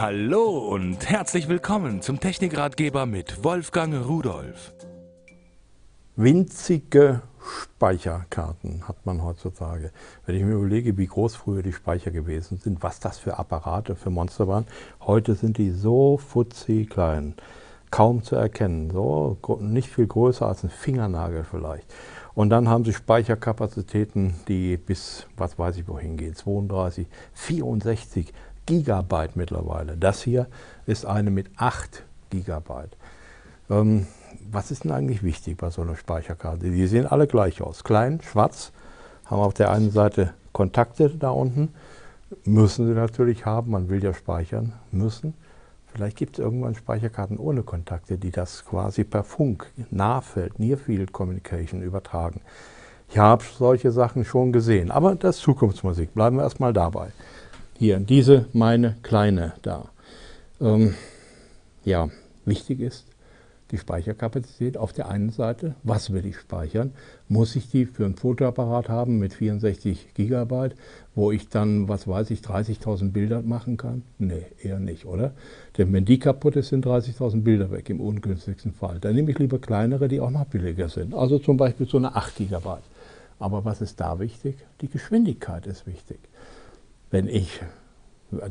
Hallo und herzlich willkommen zum Technikratgeber mit Wolfgang Rudolf. Winzige Speicherkarten hat man heutzutage. Wenn ich mir überlege, wie groß früher die Speicher gewesen sind, was das für Apparate, für Monster waren, heute sind die so futzi klein, kaum zu erkennen, so nicht viel größer als ein Fingernagel vielleicht. Und dann haben sie Speicherkapazitäten, die bis, was weiß ich wohin gehen, 32, 64 Gigabyte mittlerweile. Das hier ist eine mit 8 Gigabyte. Ähm, was ist denn eigentlich wichtig bei so einer Speicherkarte? Die sehen alle gleich aus. Klein, schwarz, haben auf der einen Seite Kontakte da unten. Müssen sie natürlich haben, man will ja speichern, müssen. Vielleicht gibt es irgendwann Speicherkarten ohne Kontakte, die das quasi per Funk, Nahfeld, Near Field Communication übertragen. Ich habe solche Sachen schon gesehen, aber das ist Zukunftsmusik. Bleiben wir erstmal dabei. Hier, diese meine kleine da. Ähm, ja, wichtig ist die Speicherkapazität auf der einen Seite. Was will ich speichern? Muss ich die für ein Fotoapparat haben mit 64 Gigabyte, wo ich dann, was weiß ich, 30.000 Bilder machen kann? Nee, eher nicht, oder? Denn wenn die kaputt ist, sind 30.000 Bilder weg im ungünstigsten Fall. Dann nehme ich lieber kleinere, die auch noch billiger sind. Also zum Beispiel so eine 8 Gigabyte. Aber was ist da wichtig? Die Geschwindigkeit ist wichtig. Wenn ich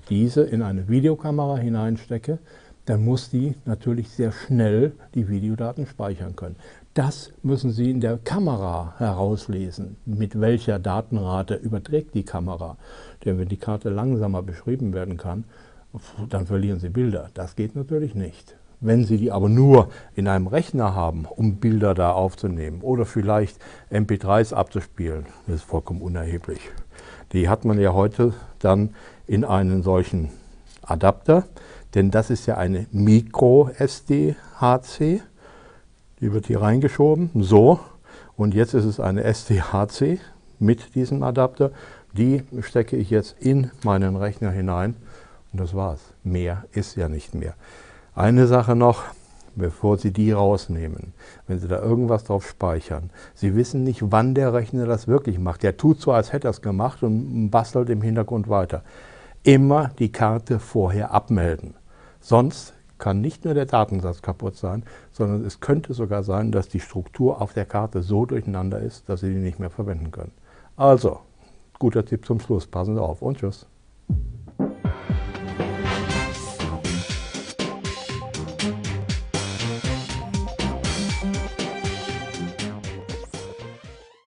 diese in eine Videokamera hineinstecke, dann muss die natürlich sehr schnell die Videodaten speichern können. Das müssen Sie in der Kamera herauslesen, mit welcher Datenrate überträgt die Kamera. Denn wenn die Karte langsamer beschrieben werden kann, dann verlieren Sie Bilder. Das geht natürlich nicht. Wenn Sie die aber nur in einem Rechner haben, um Bilder da aufzunehmen oder vielleicht MP3s abzuspielen, das ist vollkommen unerheblich. Die hat man ja heute dann in einen solchen Adapter, denn das ist ja eine Micro-SD-HC. Die wird hier reingeschoben, so. Und jetzt ist es eine SDHC mit diesem Adapter. Die stecke ich jetzt in meinen Rechner hinein und das war's. Mehr ist ja nicht mehr. Eine Sache noch, bevor Sie die rausnehmen, wenn Sie da irgendwas drauf speichern. Sie wissen nicht, wann der Rechner das wirklich macht. Der tut so, als hätte er es gemacht und bastelt im Hintergrund weiter. Immer die Karte vorher abmelden. Sonst kann nicht nur der Datensatz kaputt sein, sondern es könnte sogar sein, dass die Struktur auf der Karte so durcheinander ist, dass Sie die nicht mehr verwenden können. Also, guter Tipp zum Schluss. Passen Sie auf und tschüss.